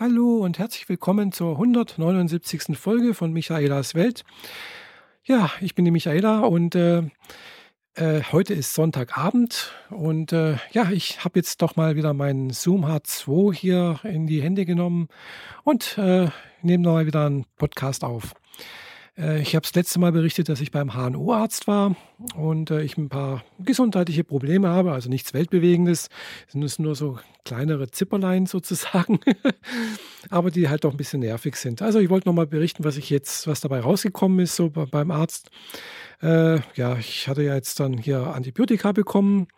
Hallo und herzlich willkommen zur 179. Folge von Michaelas Welt. Ja, ich bin die Michaela und äh, äh, heute ist Sonntagabend und äh, ja, ich habe jetzt doch mal wieder meinen Zoom H2 hier in die Hände genommen und äh, nehme nochmal wieder einen Podcast auf. Äh, ich habe das letzte Mal berichtet, dass ich beim HNO-Arzt war und äh, ich ein paar gesundheitliche Probleme habe, also nichts Weltbewegendes, es sind nur so kleinere Zipperlein sozusagen, aber die halt doch ein bisschen nervig sind. Also ich wollte nochmal berichten, was ich jetzt, was dabei rausgekommen ist, so beim Arzt. Äh, ja, ich hatte ja jetzt dann hier Antibiotika bekommen.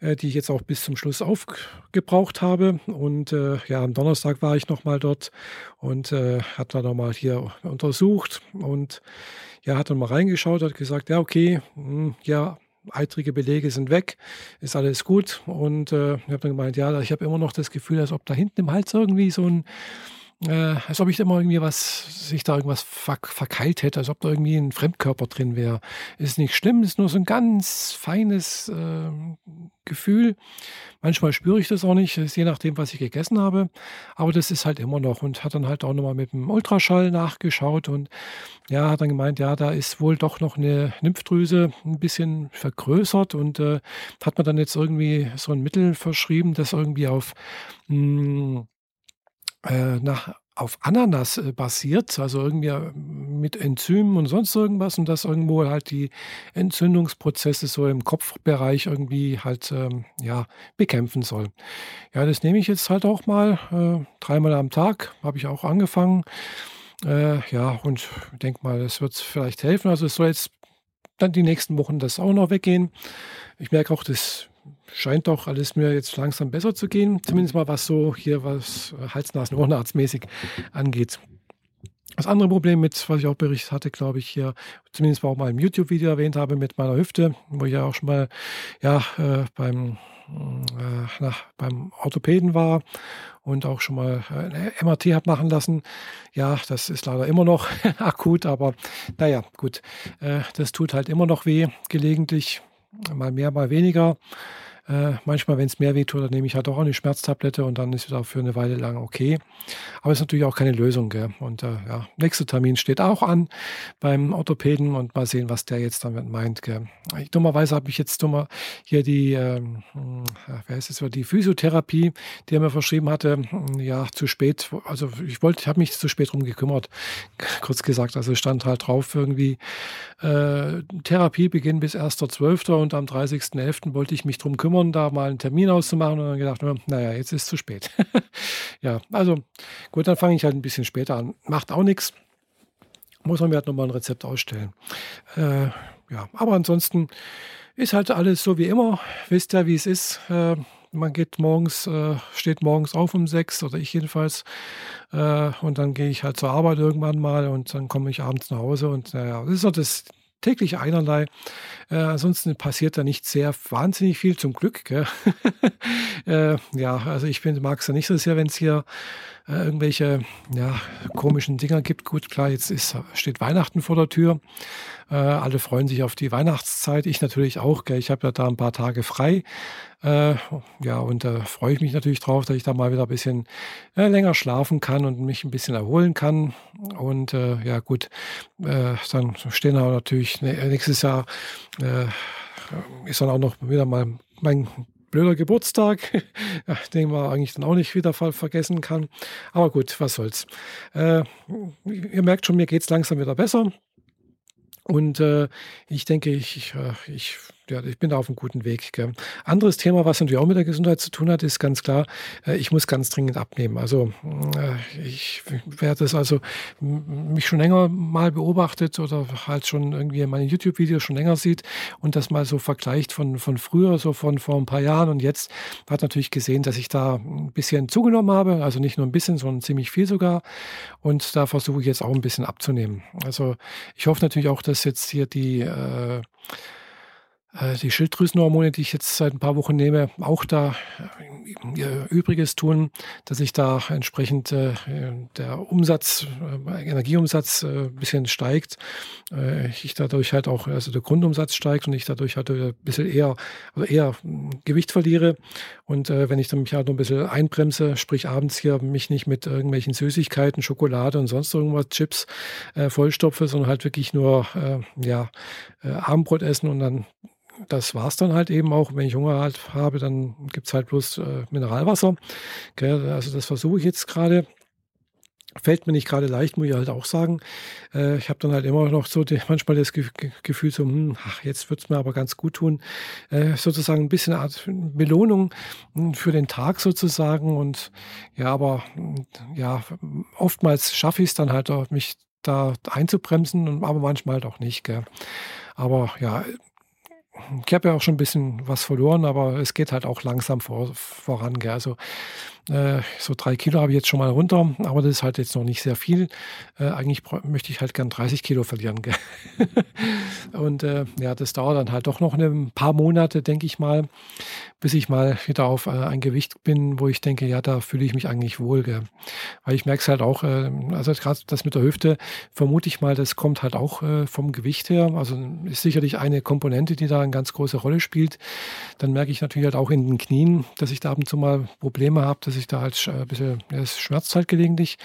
Äh, die ich jetzt auch bis zum Schluss aufgebraucht habe. Und äh, ja, am Donnerstag war ich nochmal dort und äh, hat dann nochmal hier untersucht und ja, hat dann mal reingeschaut, hat gesagt, ja, okay, mh, hm, ja, eitrige Belege sind weg, ist alles gut. Und äh, ich habe dann gemeint, ja, ich habe immer noch das Gefühl, als ob da hinten im Hals irgendwie so ein äh, als ob ich da immer irgendwie was, sich da irgendwas ver verkeilt hätte, als ob da irgendwie ein Fremdkörper drin wäre. Ist nicht schlimm, ist nur so ein ganz feines äh, Gefühl. Manchmal spüre ich das auch nicht, ist je nachdem, was ich gegessen habe. Aber das ist halt immer noch und hat dann halt auch nochmal mit dem Ultraschall nachgeschaut und ja, hat dann gemeint, ja, da ist wohl doch noch eine Lymphdrüse ein bisschen vergrößert und äh, hat man dann jetzt irgendwie so ein Mittel verschrieben, das irgendwie auf mh, hm, äh, nach, auf Ananas äh, basiert, also irgendwie äh, mit Enzymen und sonst irgendwas und das irgendwo halt die Entzündungsprozesse so im Kopfbereich irgendwie halt ähm, ja bekämpfen soll. Ja, das nehme ich jetzt halt auch mal äh, dreimal am Tag, habe ich auch angefangen. Äh, ja, und denke mal, das wird vielleicht helfen. Also es soll jetzt dann die nächsten Wochen das auch noch weggehen. Ich merke auch, das scheint doch alles mir jetzt langsam besser zu gehen. Zumindest mal was so hier, was Hals-Nasen-Ohrenarzt-mäßig angeht. Das andere Problem mit, was ich auch berichtet hatte, glaube ich, hier, zumindest auch mal im YouTube-Video erwähnt habe, mit meiner Hüfte, wo ich ja auch schon mal ja, äh, beim, äh, nach, beim Orthopäden war und auch schon mal eine MRT habe machen lassen. Ja, das ist leider immer noch akut, aber naja, gut, äh, das tut halt immer noch weh, gelegentlich, mal mehr, mal weniger. Äh, manchmal, wenn es mehr wehtut, dann nehme ich halt auch eine Schmerztablette und dann ist es auch für eine Weile lang okay. Aber es ist natürlich auch keine Lösung. Gell? Und äh, ja, nächster Termin steht auch an beim Orthopäden und mal sehen, was der jetzt damit meint. Gell? Ich, dummerweise habe ich jetzt dummer hier die, äh, wer ist es, die Physiotherapie, die er mir verschrieben hatte, ja, zu spät. Also ich wollte, habe mich zu spät drum gekümmert, kurz gesagt. Also stand halt drauf irgendwie äh, Therapiebeginn bis 1.12. und am 30.11. wollte ich mich drum kümmern kümmern, da mal einen Termin auszumachen und dann gedacht, naja, jetzt ist es zu spät. ja, also gut, dann fange ich halt ein bisschen später an. Macht auch nichts. Muss man mir halt nochmal ein Rezept ausstellen. Äh, ja, aber ansonsten ist halt alles so wie immer. Wisst ja, wie es ist. Äh, man geht morgens, äh, steht morgens auf um sechs oder ich jedenfalls. Äh, und dann gehe ich halt zur Arbeit irgendwann mal und dann komme ich abends nach Hause und naja, das ist so das, täglich einerlei. Äh, ansonsten passiert da nicht sehr wahnsinnig viel, zum Glück. äh, ja, also ich mag es ja nicht so sehr, wenn es hier äh, irgendwelche ja, komischen Dinger gibt. Gut, klar, jetzt ist, steht Weihnachten vor der Tür. Äh, alle freuen sich auf die Weihnachtszeit. Ich natürlich auch. Gell? Ich habe ja da ein paar Tage frei. Äh, ja, und da freue ich mich natürlich drauf, dass ich da mal wieder ein bisschen äh, länger schlafen kann und mich ein bisschen erholen kann. Und äh, ja, gut, äh, dann stehen aber natürlich nächstes Jahr ist dann auch noch wieder mal mein blöder Geburtstag, den man eigentlich dann auch nicht wieder vergessen kann. Aber gut, was soll's. Äh, ihr merkt schon, mir geht es langsam wieder besser. Und äh, ich denke, ich, ich, äh, ich ja, ich bin da auf einem guten Weg. Gell. Anderes Thema, was natürlich auch mit der Gesundheit zu tun hat, ist ganz klar, äh, ich muss ganz dringend abnehmen. Also äh, ich werde das also mich schon länger mal beobachtet oder halt schon irgendwie meine YouTube-Videos schon länger sieht und das mal so vergleicht von, von früher, so von vor ein paar Jahren und jetzt hat natürlich gesehen, dass ich da ein bisschen zugenommen habe. Also nicht nur ein bisschen, sondern ziemlich viel sogar. Und da versuche ich jetzt auch ein bisschen abzunehmen. Also ich hoffe natürlich auch, dass jetzt hier die äh, die Schilddrüsenhormone, die ich jetzt seit ein paar Wochen nehme, auch da äh, ihr Übriges tun, dass ich da entsprechend äh, der Umsatz, Energieumsatz ein bisschen steigt. ich dadurch halt auch, also der Grundumsatz steigt und ich dadurch halt ein bisschen eher, also eher hm, Gewicht verliere Und äh, wenn ich dann mich halt noch ein bisschen einbremse, sprich abends hier mich nicht mit irgendwelchen Süßigkeiten, Schokolade und sonst irgendwas, Chips äh, vollstopfe, sondern halt wirklich nur äh, ja, äh, Abendbrot essen und dann das war es dann halt eben auch. Wenn ich Hunger halt habe, dann gibt es halt bloß äh, Mineralwasser. Gell? Also das versuche ich jetzt gerade. Fällt mir nicht gerade leicht, muss ich halt auch sagen. Äh, ich habe dann halt immer noch so die, manchmal das Ge Gefühl, so, hm, ach, jetzt wird es mir aber ganz gut tun. Äh, sozusagen ein bisschen eine Art Belohnung hm, für den Tag sozusagen. Und ja, aber hm, ja, oftmals schaffe ich es dann halt auch, mich da einzubremsen, aber manchmal halt auch nicht. Gell. Aber ja, ich habe ja auch schon ein bisschen was verloren, aber es geht halt auch langsam vor, voran. Gell. Also äh, so drei Kilo habe ich jetzt schon mal runter, aber das ist halt jetzt noch nicht sehr viel. Äh, eigentlich möchte ich halt gern 30 Kilo verlieren. Und äh, ja, das dauert dann halt doch noch ein paar Monate, denke ich mal, bis ich mal wieder auf äh, ein Gewicht bin, wo ich denke, ja, da fühle ich mich eigentlich wohl. Gell? Weil ich merke es halt auch, äh, also gerade das mit der Hüfte, vermute ich mal, das kommt halt auch äh, vom Gewicht her. Also ist sicherlich eine Komponente, die da eine ganz große Rolle spielt. Dann merke ich natürlich halt auch in den Knien, dass ich da ab und zu mal Probleme habe, dass ich da halt ein bisschen, ja, es schmerzt halt gelegentlich.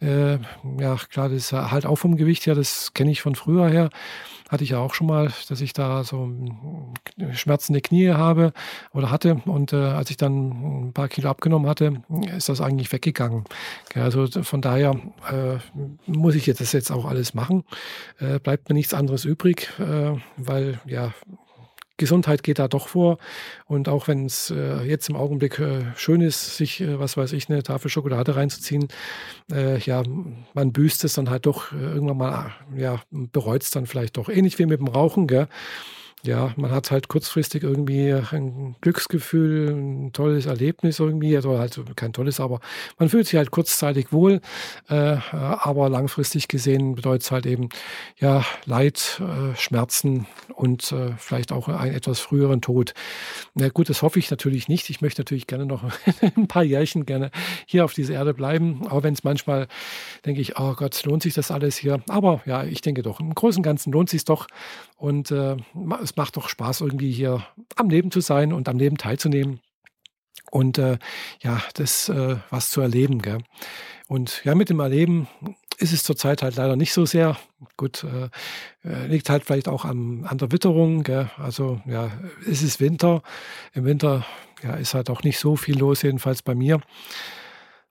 Äh, ja, klar, das ist halt auch vom Gewicht her, das kenne ich von früher her. Hatte ich ja auch schon mal, dass ich da so schmerzende Knie habe oder hatte. Und äh, als ich dann ein paar Kilo abgenommen hatte, ist das eigentlich weggegangen. also von daher äh, muss ich jetzt das jetzt auch alles machen. Äh, bleibt mir nichts anderes übrig, äh, weil ja, Gesundheit geht da doch vor. Und auch wenn es äh, jetzt im Augenblick äh, schön ist, sich, äh, was weiß ich, eine Tafel Schokolade reinzuziehen, äh, ja, man büßt es dann halt doch äh, irgendwann mal, ja, bereut es dann vielleicht doch. Ähnlich wie mit dem Rauchen, gell? Ja, man hat halt kurzfristig irgendwie ein Glücksgefühl, ein tolles Erlebnis irgendwie, oder halt kein tolles, aber man fühlt sich halt kurzzeitig wohl, äh, aber langfristig gesehen bedeutet es halt eben, ja, Leid, äh, Schmerzen und äh, vielleicht auch einen etwas früheren Tod. Na gut, das hoffe ich natürlich nicht. Ich möchte natürlich gerne noch ein paar Jährchen gerne hier auf dieser Erde bleiben, auch wenn es manchmal denke ich, oh Gott, lohnt sich das alles hier? Aber ja, ich denke doch, im Großen und Ganzen lohnt sich doch und äh, macht doch Spaß, irgendwie hier am Leben zu sein und am Leben teilzunehmen und äh, ja, das äh, was zu erleben. Gell? Und ja, mit dem Erleben ist es zurzeit halt leider nicht so sehr. Gut, äh, äh, liegt halt vielleicht auch am, an der Witterung. Gell? Also ja, es ist Winter. Im Winter ja, ist halt auch nicht so viel los, jedenfalls bei mir.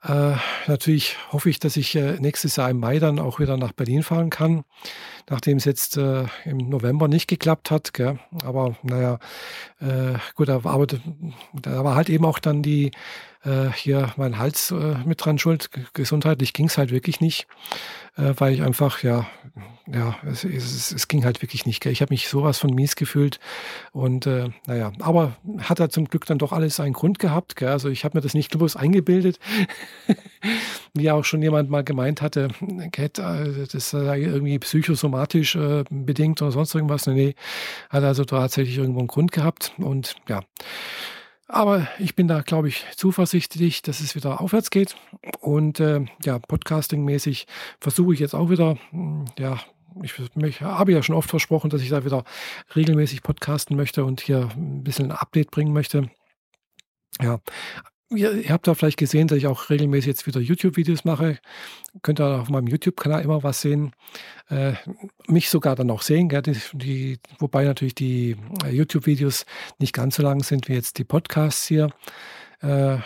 Äh, natürlich hoffe ich, dass ich äh, nächstes Jahr im Mai dann auch wieder nach Berlin fahren kann, nachdem es jetzt äh, im November nicht geklappt hat. Gell? Aber naja, äh, gut, da war, da war halt eben auch dann die äh, hier mein Hals äh, mit dran schuld. Gesundheitlich ging es halt wirklich nicht, äh, weil ich einfach, ja, ja, es, es, es ging halt wirklich nicht. Gell? Ich habe mich sowas von mies gefühlt und äh, naja, aber hat er zum Glück dann doch alles einen Grund gehabt. Gell? Also ich habe mir das nicht bloß eingebildet, wie auch schon jemand mal gemeint hatte, äh, das sei irgendwie psychosomatisch äh, bedingt oder sonst irgendwas. Nee, hat also tatsächlich irgendwo einen Grund gehabt und ja. Aber ich bin da, glaube ich, zuversichtlich, dass es wieder aufwärts geht. Und äh, ja, podcasting-mäßig versuche ich jetzt auch wieder, hm, ja, ich, ich, habe ja schon oft versprochen, dass ich da wieder regelmäßig podcasten möchte und hier ein bisschen ein Update bringen möchte. Ja, Ihr, ihr, habt ja vielleicht gesehen, dass ich auch regelmäßig jetzt wieder YouTube-Videos mache. Könnt ihr auf meinem YouTube-Kanal immer was sehen. Äh, mich sogar dann auch sehen, gell? Die, die, wobei natürlich die äh, YouTube-Videos nicht ganz so lang sind wie jetzt die Podcasts hier. Äh,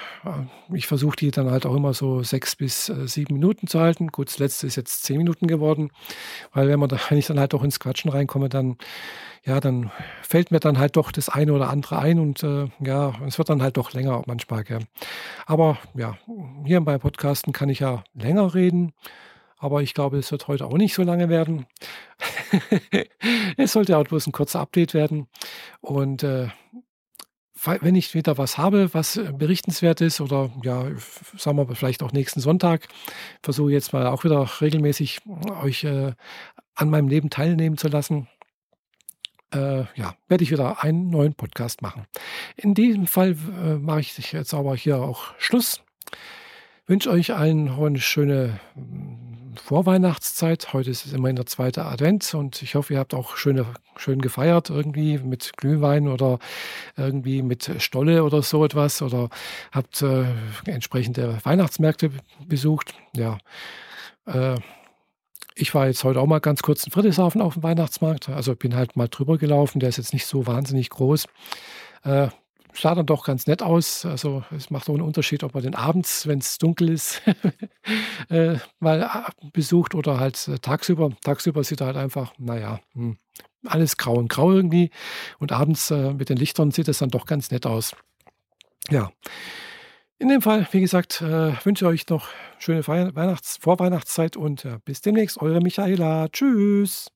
ich versuche die dann halt auch immer so sechs bis äh, sieben Minuten zu halten. Gut, das letzte ist jetzt zehn Minuten geworden, weil wenn, man da, wenn ich dann halt auch ins Quatschen reinkomme, dann, ja, dann fällt mir dann halt doch das eine oder andere ein und äh, ja, es wird dann halt doch länger manchmal. Gell. Aber ja, hier bei Podcasten kann ich ja länger reden. Aber ich glaube, es wird heute auch nicht so lange werden. es sollte auch bloß ein kurzer Update werden. Und äh, wenn ich wieder was habe, was äh, berichtenswert ist oder ja, sagen wir vielleicht auch nächsten Sonntag, versuche jetzt mal auch wieder regelmäßig euch äh, an meinem Leben teilnehmen zu lassen. Äh, ja, werde ich wieder einen neuen Podcast machen. In diesem Fall äh, mache ich jetzt aber hier auch Schluss. Wünsche euch allen eine schöne Vorweihnachtszeit. Heute ist es immerhin der zweite Advent und ich hoffe, ihr habt auch schöne, schön gefeiert irgendwie mit Glühwein oder irgendwie mit Stolle oder so etwas oder habt äh, entsprechende Weihnachtsmärkte besucht. Ja, äh, ich war jetzt heute auch mal ganz kurz in Friedrichshafen auf dem Weihnachtsmarkt. Also bin halt mal drüber gelaufen. Der ist jetzt nicht so wahnsinnig groß. Äh, sah dann doch ganz nett aus. Also es macht auch einen Unterschied, ob man den abends, wenn es dunkel ist, äh, mal besucht oder halt äh, tagsüber. Tagsüber sieht er halt einfach, naja, hm, alles grau und grau irgendwie. Und abends äh, mit den Lichtern sieht es dann doch ganz nett aus. Ja. In dem Fall, wie gesagt, äh, wünsche ich euch noch schöne Weihnachts-, Vorweihnachtszeit und äh, bis demnächst, eure Michaela. Tschüss.